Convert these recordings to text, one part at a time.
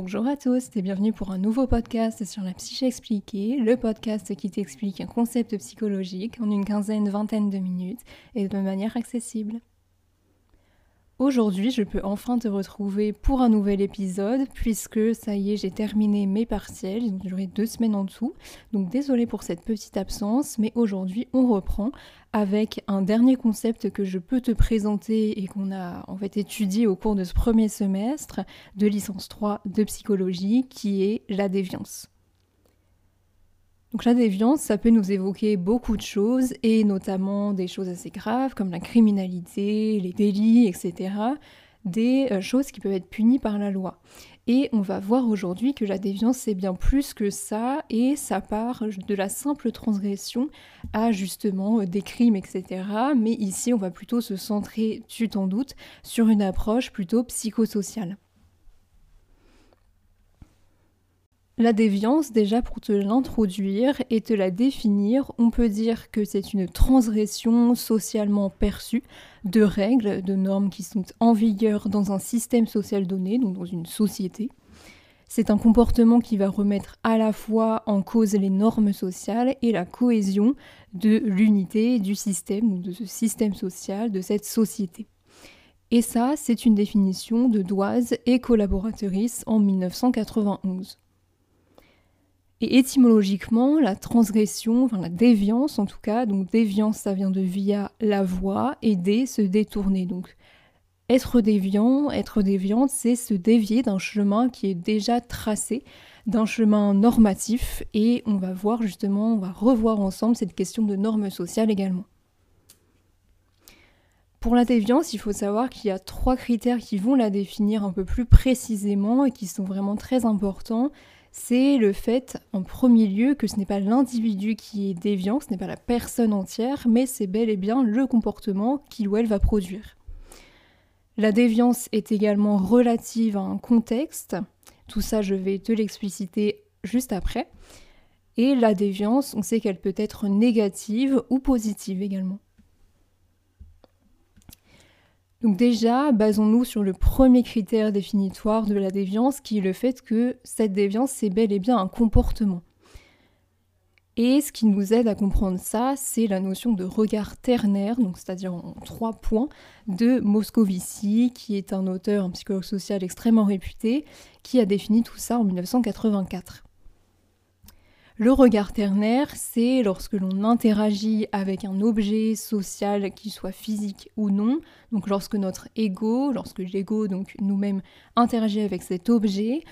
Bonjour à tous et bienvenue pour un nouveau podcast sur la psyché expliquée, le podcast qui t'explique un concept psychologique en une quinzaine, vingtaine de minutes et de manière accessible. Aujourd'hui, je peux enfin te retrouver pour un nouvel épisode, puisque ça y est, j'ai terminé mes partiels. Ils ont duré deux semaines en dessous. Donc désolé pour cette petite absence, mais aujourd'hui, on reprend avec un dernier concept que je peux te présenter et qu'on a en fait étudié au cours de ce premier semestre de licence 3 de psychologie, qui est la déviance. Donc la déviance, ça peut nous évoquer beaucoup de choses, et notamment des choses assez graves comme la criminalité, les délits, etc. Des euh, choses qui peuvent être punies par la loi. Et on va voir aujourd'hui que la déviance, c'est bien plus que ça, et ça part de la simple transgression à justement euh, des crimes, etc. Mais ici, on va plutôt se centrer, tu t'en doutes, sur une approche plutôt psychosociale. La déviance, déjà pour te l'introduire et te la définir, on peut dire que c'est une transgression socialement perçue de règles, de normes qui sont en vigueur dans un système social donné, donc dans une société. C'est un comportement qui va remettre à la fois en cause les normes sociales et la cohésion de l'unité du système, de ce système social, de cette société. Et ça, c'est une définition de Doise et collaboratrice en 1991. Et étymologiquement, la transgression, enfin la déviance en tout cas, donc déviance ça vient de via la voie et dé se détourner. Donc être déviant, être déviante, c'est se dévier d'un chemin qui est déjà tracé, d'un chemin normatif et on va voir justement, on va revoir ensemble cette question de normes sociales également. Pour la déviance, il faut savoir qu'il y a trois critères qui vont la définir un peu plus précisément et qui sont vraiment très importants c'est le fait, en premier lieu, que ce n'est pas l'individu qui est déviant, ce n'est pas la personne entière, mais c'est bel et bien le comportement qu'il ou elle va produire. La déviance est également relative à un contexte, tout ça je vais te l'expliciter juste après. Et la déviance, on sait qu'elle peut être négative ou positive également. Donc déjà, basons-nous sur le premier critère définitoire de la déviance, qui est le fait que cette déviance, c'est bel et bien un comportement. Et ce qui nous aide à comprendre ça, c'est la notion de regard ternaire, donc c'est-à-dire en trois points, de Moscovici, qui est un auteur, un psychologue social extrêmement réputé, qui a défini tout ça en 1984. Le regard ternaire, c'est lorsque l'on interagit avec un objet social, qu'il soit physique ou non. Donc lorsque notre ego, lorsque l'ego, donc nous-mêmes, interagit avec cet objet,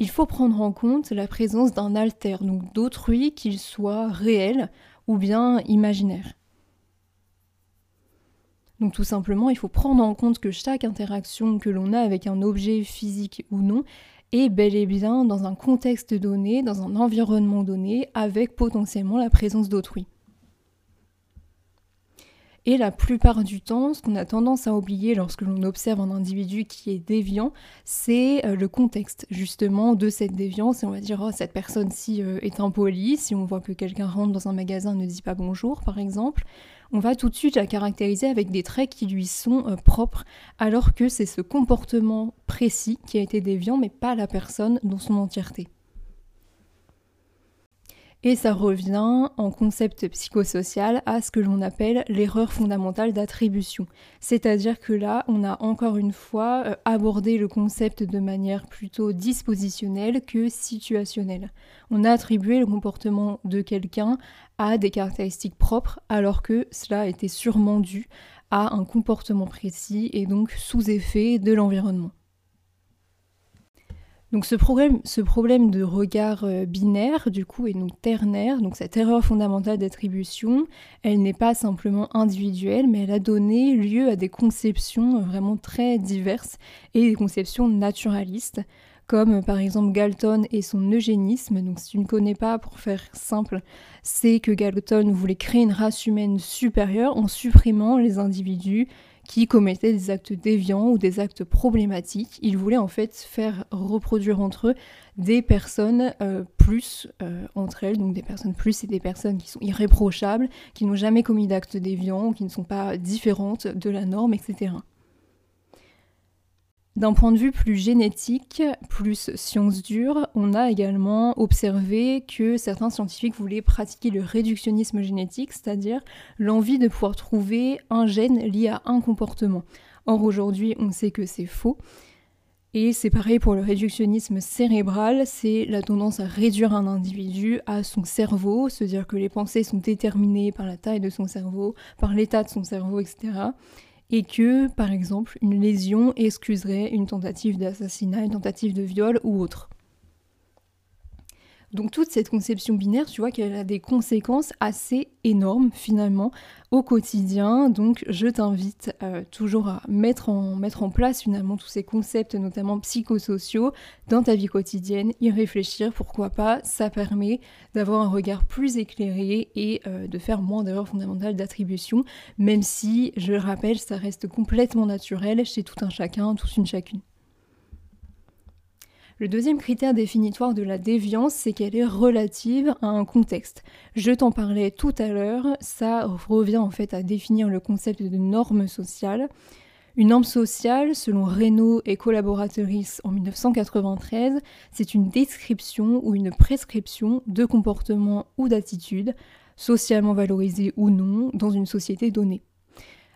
il faut prendre en compte la présence d'un alter, donc d'autrui, qu'il soit réel ou bien imaginaire. Donc tout simplement, il faut prendre en compte que chaque interaction que l'on a avec un objet physique ou non et bel et bien dans un contexte donné, dans un environnement donné, avec potentiellement la présence d'autrui. Et la plupart du temps, ce qu'on a tendance à oublier lorsque l'on observe un individu qui est déviant, c'est euh, le contexte justement de cette déviance. Et on va dire, oh, cette personne-ci euh, est impolie. Si on voit que quelqu'un rentre dans un magasin et ne dit pas bonjour, par exemple, on va tout de suite la caractériser avec des traits qui lui sont euh, propres, alors que c'est ce comportement précis qui a été déviant, mais pas la personne dans son entièreté. Et ça revient en concept psychosocial à ce que l'on appelle l'erreur fondamentale d'attribution. C'est-à-dire que là, on a encore une fois euh, abordé le concept de manière plutôt dispositionnelle que situationnelle. On a attribué le comportement de quelqu'un à des caractéristiques propres alors que cela était sûrement dû à un comportement précis et donc sous effet de l'environnement. Donc ce problème, de regard euh, binaire, du coup, est donc ternaire, donc cette erreur fondamentale d'attribution, elle n'est pas simplement individuelle, mais elle a donné lieu à des conceptions vraiment très diverses et des conceptions naturalistes, comme par exemple Galton et son eugénisme. Donc si tu ne connais pas, pour faire simple, c'est que Galton voulait créer une race humaine supérieure en supprimant les individus qui commettaient des actes déviants ou des actes problématiques. Ils voulaient en fait faire reproduire entre eux des personnes euh, plus euh, entre elles, donc des personnes plus et des personnes qui sont irréprochables, qui n'ont jamais commis d'actes déviants, qui ne sont pas différentes de la norme, etc. D'un point de vue plus génétique, plus science dure, on a également observé que certains scientifiques voulaient pratiquer le réductionnisme génétique, c'est-à-dire l'envie de pouvoir trouver un gène lié à un comportement. Or aujourd'hui, on sait que c'est faux. Et c'est pareil pour le réductionnisme cérébral, c'est la tendance à réduire un individu à son cerveau, se dire que les pensées sont déterminées par la taille de son cerveau, par l'état de son cerveau, etc et que, par exemple, une lésion excuserait une tentative d'assassinat, une tentative de viol ou autre. Donc toute cette conception binaire, tu vois qu'elle a des conséquences assez énormes finalement au quotidien. Donc je t'invite euh, toujours à mettre en, mettre en place finalement tous ces concepts, notamment psychosociaux, dans ta vie quotidienne, y réfléchir, pourquoi pas, ça permet d'avoir un regard plus éclairé et euh, de faire moins d'erreurs fondamentales d'attribution, même si, je le rappelle, ça reste complètement naturel chez tout un chacun, tous une chacune. Le deuxième critère définitoire de la déviance, c'est qu'elle est relative à un contexte. Je t'en parlais tout à l'heure, ça revient en fait à définir le concept de norme sociale. Une norme sociale, selon Reynaud et collaboratrice en 1993, c'est une description ou une prescription de comportement ou d'attitude, socialement valorisée ou non, dans une société donnée.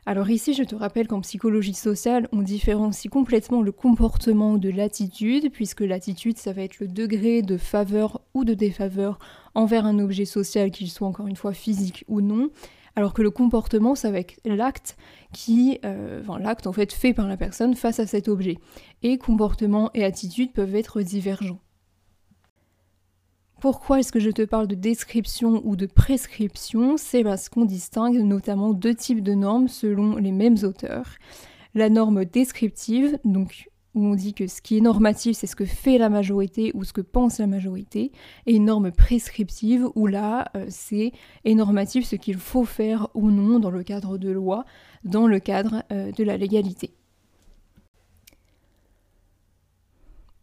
Alors ici, je te rappelle qu'en psychologie sociale, on différencie complètement le comportement de l'attitude, puisque l'attitude, ça va être le degré de faveur ou de défaveur envers un objet social, qu'il soit encore une fois physique ou non, alors que le comportement, ça va être l'acte qui, euh, l'acte en fait fait par la personne face à cet objet. Et comportement et attitude peuvent être divergents. Pourquoi est-ce que je te parle de description ou de prescription? C'est parce qu'on distingue notamment deux types de normes selon les mêmes auteurs. La norme descriptive, donc où on dit que ce qui est normatif, c'est ce que fait la majorité ou ce que pense la majorité, et une norme prescriptive, où là, euh, c'est est normatif ce qu'il faut faire ou non dans le cadre de loi, dans le cadre euh, de la légalité.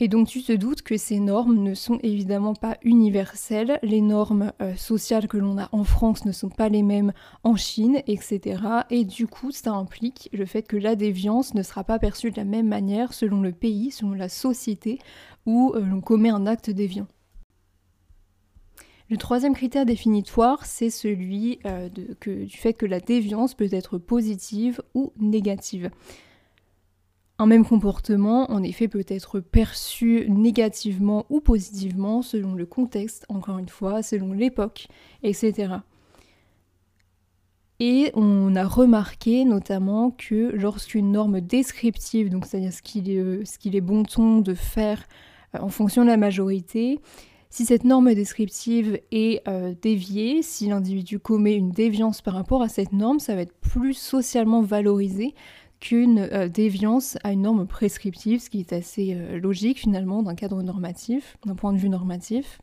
Et donc tu te doutes que ces normes ne sont évidemment pas universelles. Les normes euh, sociales que l'on a en France ne sont pas les mêmes en Chine, etc. Et du coup, ça implique le fait que la déviance ne sera pas perçue de la même manière selon le pays, selon la société où euh, l'on commet un acte déviant. Le troisième critère définitoire, c'est celui euh, du fait que la déviance peut être positive ou négative. Un même comportement, en effet, peut être perçu négativement ou positivement selon le contexte, encore une fois, selon l'époque, etc. Et on a remarqué notamment que lorsqu'une norme descriptive, donc c'est-à-dire ce qu'il est, euh, bon ton de faire euh, en fonction de la majorité, si cette norme descriptive est euh, déviée, si l'individu commet une déviance par rapport à cette norme, ça va être plus socialement valorisé qu'une euh, déviance à une norme prescriptive, ce qui est assez euh, logique finalement d'un cadre normatif, d'un point de vue normatif.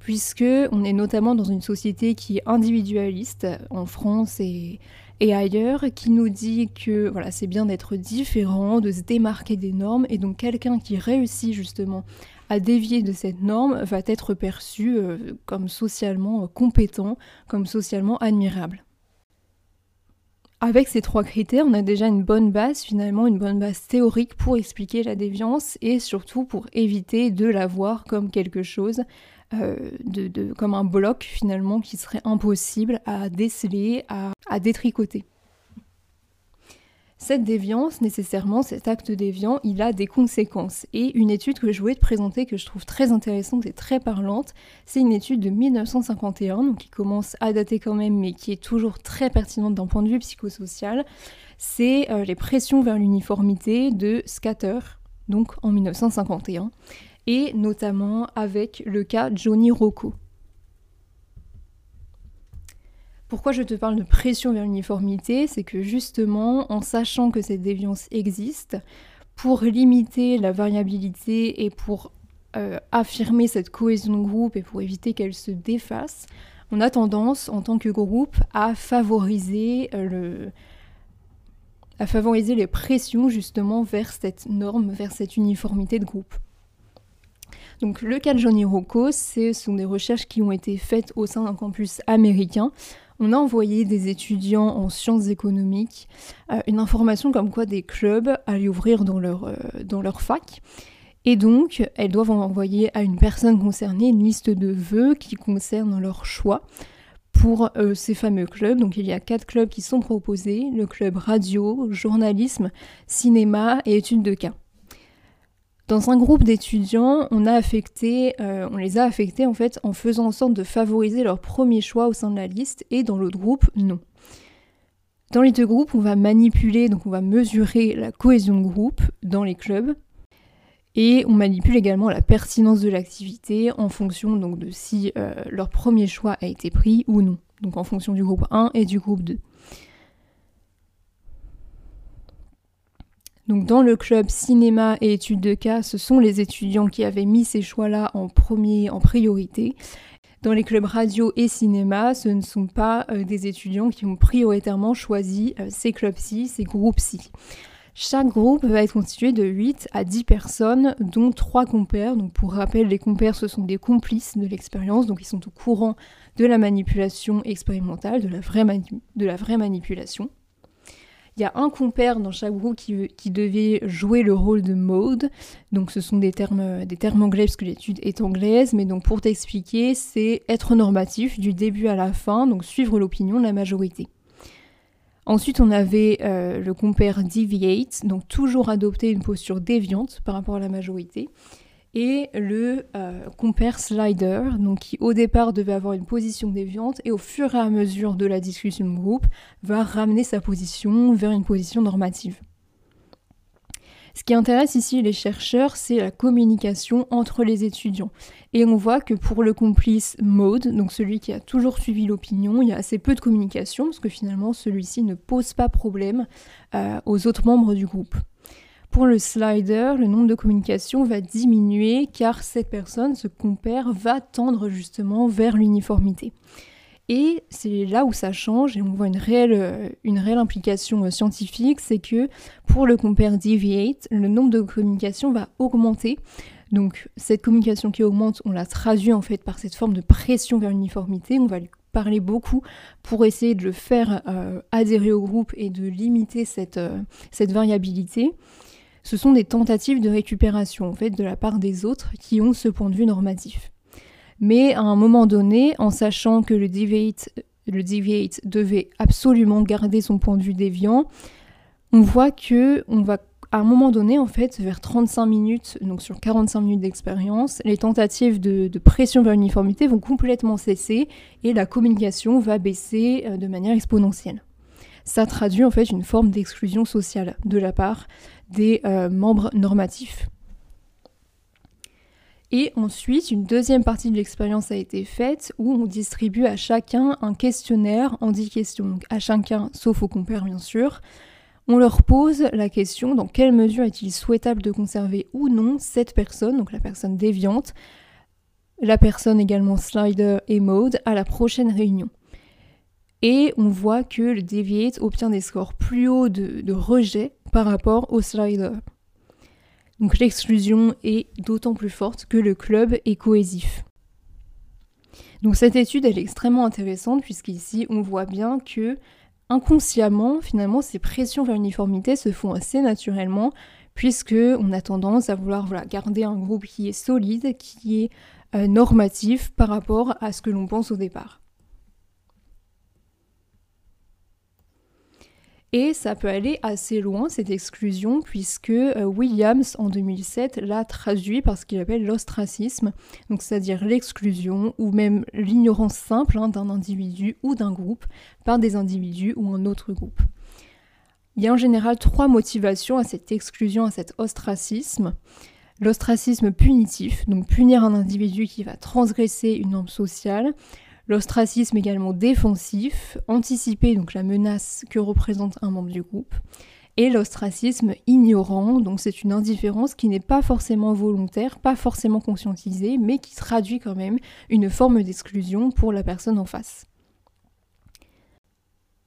Puisque on est notamment dans une société qui est individualiste en France et, ailleurs, qui nous dit que voilà, c'est bien d'être différent, de se démarquer des normes, et donc quelqu'un qui réussit justement à dévier de cette norme va être perçu euh, comme socialement compétent, comme socialement admirable. Avec ces trois critères, on a déjà une bonne base, finalement, une bonne base théorique pour expliquer la déviance et surtout pour éviter de la voir comme quelque chose, euh, de, comme un bloc finalement qui serait impossible à déceler, à détricoter. Cette déviance, nécessairement, cet acte déviant, il a des conséquences. Et une étude que je voulais te présenter, que je trouve très intéressante et très parlante, c'est une étude de 1951, donc qui commence à dater quand même, mais qui est toujours très pertinente d'un point de vue psychosocial. C'est euh, les pressions vers l'uniformité de Scatter, donc en 1951, et notamment avec le cas Johnny Rocco. Pourquoi je te parle de pression vers l'uniformité C'est que justement, en sachant que cette déviance existe, pour limiter la variabilité et pour euh, affirmer cette cohésion de groupe et pour éviter qu'elle se défasse, on a tendance en tant que groupe à favoriser euh, à favoriser les pressions justement vers cette norme, vers cette uniformité de groupe. Donc le cas de Johnny Rocco, ce sont des recherches qui ont été faites au sein d'un campus américain on a envoyé des étudiants en sciences économiques euh, une information comme quoi des clubs allaient ouvrir dans leur, euh, fac. Et donc, elles doivent envoyer à une personne concernée une liste de vœux qui concernent leur choix pour euh, ces fameux clubs. Donc il y a quatre clubs qui sont proposés, le club radio, journalisme, cinéma et études de cas. Dans un groupe d'étudiants, on, euh, on les a affectés en fait en faisant en sorte de favoriser leur premier choix au sein de la liste et dans l'autre groupe, non. Dans les deux groupes, on va manipuler, donc on va mesurer la cohésion de groupe dans les clubs et on manipule également la pertinence de l'activité en fonction donc de si euh, leur premier choix a été pris ou non. Donc en fonction du groupe 1 et du groupe 2. Donc dans le club cinéma et études de cas, ce sont les étudiants qui avaient mis ces choix-là en premier, en priorité. Dans les clubs radio et cinéma, ce ne sont pas euh, des étudiants qui ont prioritairement choisi euh, ces clubs-ci, ces groupes-ci. Chaque groupe va être constitué de 8 à 10 personnes, dont 3 compères. Donc pour rappel, les compères, ce sont des complices de l'expérience, donc ils sont au courant de la manipulation expérimentale, de la vraie, de la vraie manipulation. Il y a un compère dans chaque groupe qui, devait jouer le rôle de mode. Donc ce sont des termes, anglais parce que l'étude est anglaise. Mais donc pour t'expliquer, c'est être normatif du début à la fin, donc suivre l'opinion de la majorité. Ensuite, on avait euh, le compère deviate, donc toujours adopter une posture déviante par rapport à la majorité et le euh, compare slider, donc qui au départ devait avoir une position déviante et au fur et à mesure de la discussion de groupe va ramener sa position vers une position normative. Ce qui intéresse ici les chercheurs, c'est la communication entre les étudiants. Et on voit que pour le complice mode, donc celui qui a toujours suivi l'opinion, il y a assez peu de communication, parce que finalement celui-ci ne pose pas problème euh, aux autres membres du groupe. Pour le slider, le nombre de communications va diminuer car cette personne, ce compère, va tendre justement vers l'uniformité. Et c'est là où ça change et on voit une réelle, euh, implication euh, scientifique, c'est que pour le compare deviate, le nombre de communications va augmenter. Donc cette communication qui augmente, on la traduit en fait par cette forme de pression vers l'uniformité. On va lui parler beaucoup pour essayer de le faire euh, adhérer au groupe et de limiter cette, cette variabilité ce sont des tentatives de récupération en fait de la part des autres qui ont ce point de vue normatif. Mais à un moment donné, en sachant que le deviate, le deviate devait absolument garder son point de vue déviant, on voit que on va à un moment donné, en fait, vers 35 minutes, donc sur 45 minutes d'expérience, les tentatives de, de, pression vers l'uniformité vont complètement cesser et la communication va baisser euh, de manière exponentielle. Ça traduit en fait une forme d'exclusion sociale de la part des euh, membres normatifs. Et ensuite, une deuxième partie de l'expérience a été faite où on distribue à chacun un questionnaire en 10 questions. Donc à chacun, sauf au compère bien sûr, on leur pose la question dans quelle mesure est-il souhaitable de conserver ou non cette personne, donc la personne déviante, la personne également slider et mode à la prochaine réunion. Et on voit que le deviate obtient des scores plus hauts de, rejet par rapport au slider. Donc l'exclusion est d'autant plus forte que le club est cohésif. Donc cette étude est extrêmement intéressante puisqu'ici on voit bien que inconsciemment finalement ces pressions vers l'uniformité se font assez naturellement puisque on a tendance à vouloir garder un groupe qui est solide, qui est euh, normatif par rapport à ce que l'on pense au départ. Et ça peut aller assez loin, cette exclusion, puisque euh, Williams, en 2007, l'a traduit par ce qu'il appelle l'ostracisme, c'est-à-dire l'exclusion ou même l'ignorance simple hein, d'un individu ou d'un groupe par des individus ou un autre groupe. Il y a en général trois motivations à cette exclusion, à cet ostracisme. L'ostracisme punitif, donc punir un individu qui va transgresser une norme sociale. L'ostracisme également défensif, anticiper donc la menace que représente un membre du groupe. Et l'ostracisme ignorant, donc c'est une indifférence qui n'est pas forcément volontaire, pas forcément conscientisée, mais qui traduit quand même une forme d'exclusion pour la personne en face.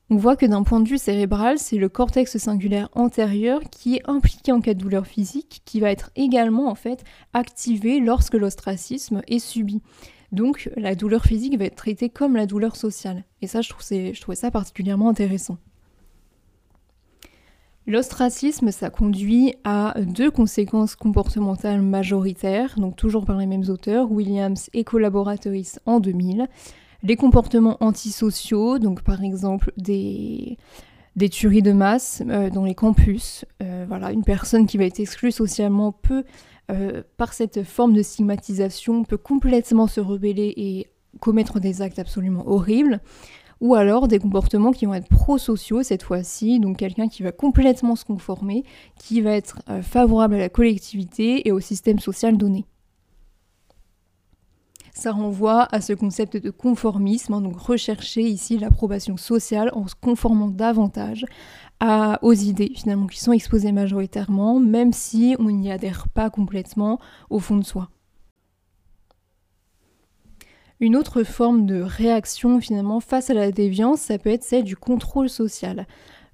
On voit que d'un point de vue cérébral, c'est le cortex singulaire antérieur qui est impliqué en cas de douleur physique, qui va être également en fait activé lorsque l'ostracisme est subi. Donc la douleur physique va être traitée comme la douleur sociale. Et ça, je, trouve trouvais ça particulièrement intéressant. L'ostracisme, ça conduit à deux conséquences comportementales majoritaires, donc toujours par les mêmes auteurs, Williams et collaboratrice en 2000. Les comportements antisociaux, donc par exemple des, des tueries de masse euh, dans les campus. Euh, voilà, une personne qui va être exclue socialement peut, euh, par cette forme de stigmatisation, peut complètement se rebeller et commettre des actes absolument horribles ou alors des comportements qui vont être prosociaux cette fois-ci, donc quelqu'un qui va complètement se conformer, qui va être euh, favorable à la collectivité et au système social donné. Ça renvoie à ce concept de conformisme, hein, donc rechercher ici l'approbation sociale en se conformant davantage aux idées finalement qui sont exposées majoritairement, même si on n'y adhère pas complètement au fond de soi. Une autre forme de réaction finalement face à la déviance, ça peut être celle du contrôle social.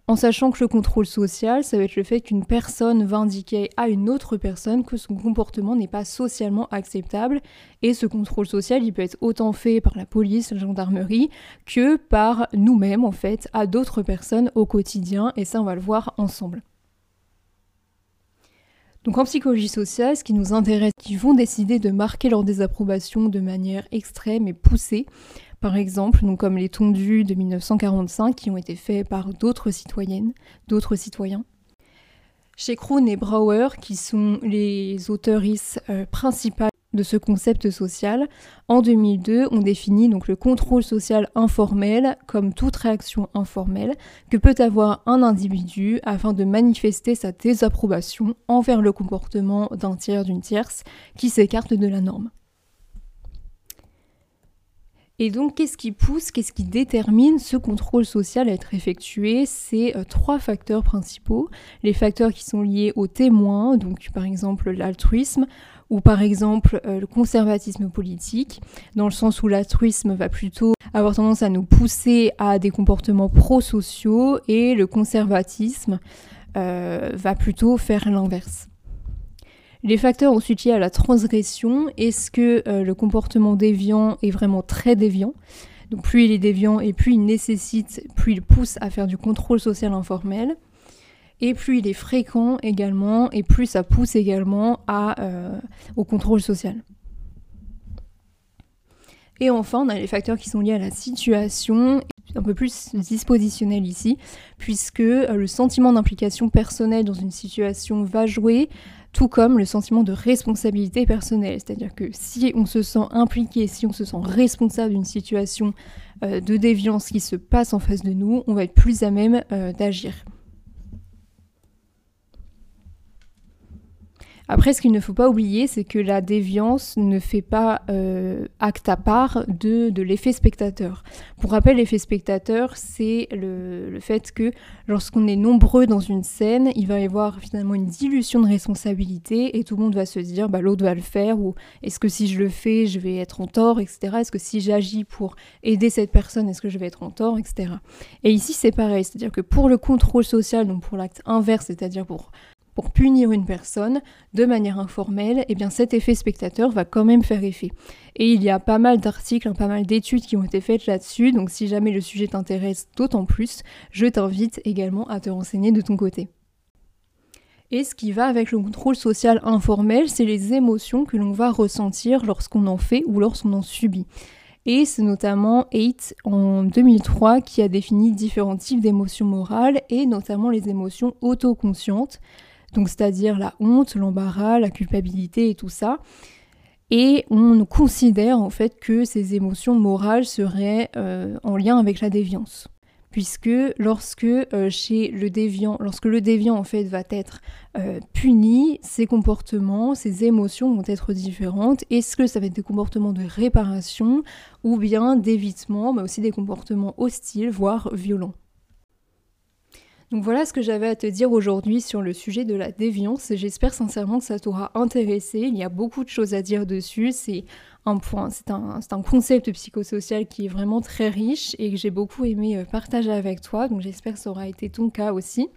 En sachant que le contrôle social, ça va être le fait qu'une personne va indiquer à une autre personne que son comportement n'est pas socialement acceptable. Et ce contrôle social, il peut être autant fait par la police, la gendarmerie, que par nous-mêmes, en fait, à d'autres personnes au quotidien. Et ça, on va le voir ensemble. Donc en psychologie sociale, ce qui nous intéresse, qui vont décider de marquer leur désapprobation de manière extrême et poussée, par exemple, donc comme les tondus de 1945 qui ont été faits par d'autres citoyennes, d'autres citoyens. Chez Krohn et Brauer, qui sont les auteuristes euh, principales de ce concept social, en 2002, on définit donc le contrôle social informel comme toute réaction informelle que peut avoir un individu afin de manifester sa désapprobation envers le comportement d'un tiers, d'une tierce qui s'écarte de la norme. Et donc, qu'est-ce qui pousse, qu'est-ce qui détermine ce contrôle social à être effectué? C'est euh, trois facteurs principaux. Les facteurs qui sont liés aux témoins, donc par exemple l'altruisme, ou par exemple euh, le conservatisme politique, dans le sens où l'altruisme va plutôt avoir tendance à nous pousser à des comportements prosociaux et le conservatisme euh, va plutôt faire l'inverse. Les facteurs ensuite liés à la transgression, est-ce que euh, le comportement déviant est vraiment très déviant? Donc plus il est déviant et plus il nécessite, plus il pousse à faire du contrôle social informel. Et plus il est fréquent également, et plus ça pousse également euh, au contrôle social. Et enfin, on a les facteurs qui sont liés à la situation, un peu plus dispositionnel ici, puisque euh, le sentiment d'implication personnelle dans une situation va jouer, tout comme le sentiment de responsabilité personnelle. C'est-à-dire que si on se sent impliqué, si on se sent responsable d'une situation euh, de déviance qui se passe en face de nous, on va être plus à même d'agir. Après, ce qu'il ne faut pas oublier, c'est que la déviance ne fait pas euh, acte à part de, l'effet spectateur. Pour rappel, l'effet spectateur, c'est le, fait que lorsqu'on est nombreux dans une scène, il va y avoir finalement une dilution de responsabilité et tout le monde va se dire bah, l'autre va le faire ou est-ce que si je le fais, je vais être en tort, etc. Est-ce que si j'agis pour aider cette personne, est-ce que je vais être en tort, etc. Et ici, c'est pareil, c'est-à-dire que pour le contrôle social, donc pour l'acte inverse, c'est-à-dire pour pour punir une personne de manière informelle, eh bien cet effet spectateur va quand même faire effet. Et il y a pas mal d'articles, pas mal d'études qui ont été faites là-dessus, donc si jamais le sujet t'intéresse d'autant plus, je t'invite également à te renseigner de ton côté. Et ce qui va avec le contrôle social informel, c'est les émotions que l'on va ressentir lorsqu'on en fait ou lorsqu'on en subit. Et c'est notamment Haidt en 2003 qui a défini différents types d'émotions morales et notamment les émotions autoconscientes donc c'est-à-dire la honte, l'embarras, la culpabilité et tout ça. Et on considère en fait que ces émotions morales seraient euh, en lien avec la déviance. Puisque lorsque euh, chez le déviant, lorsque le déviant en fait va être euh, puni, ses comportements, ses émotions vont être différentes. Est-ce que ça va être des comportements de réparation ou bien d'évitement, mais aussi des comportements hostiles, voire violents? Donc voilà ce que j'avais à te dire aujourd'hui sur le sujet de la déviance. J'espère sincèrement que ça t'aura intéressé. Il y a beaucoup de choses à dire dessus. C'est un c'est un, un, concept psychosocial qui est vraiment très riche et que j'ai beaucoup aimé euh, partager avec toi. Donc j'espère que ça aura été ton cas aussi.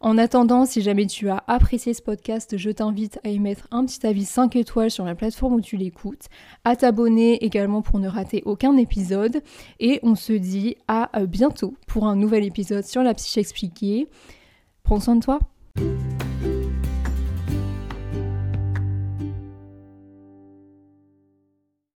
En attendant, si jamais tu as apprécié ce podcast, je t'invite à y mettre un petit avis 5 étoiles sur la plateforme où tu l'écoutes, à t'abonner également pour ne rater aucun épisode. Et on se dit à bientôt pour un nouvel épisode sur la psyché expliquée. Prends soin de toi.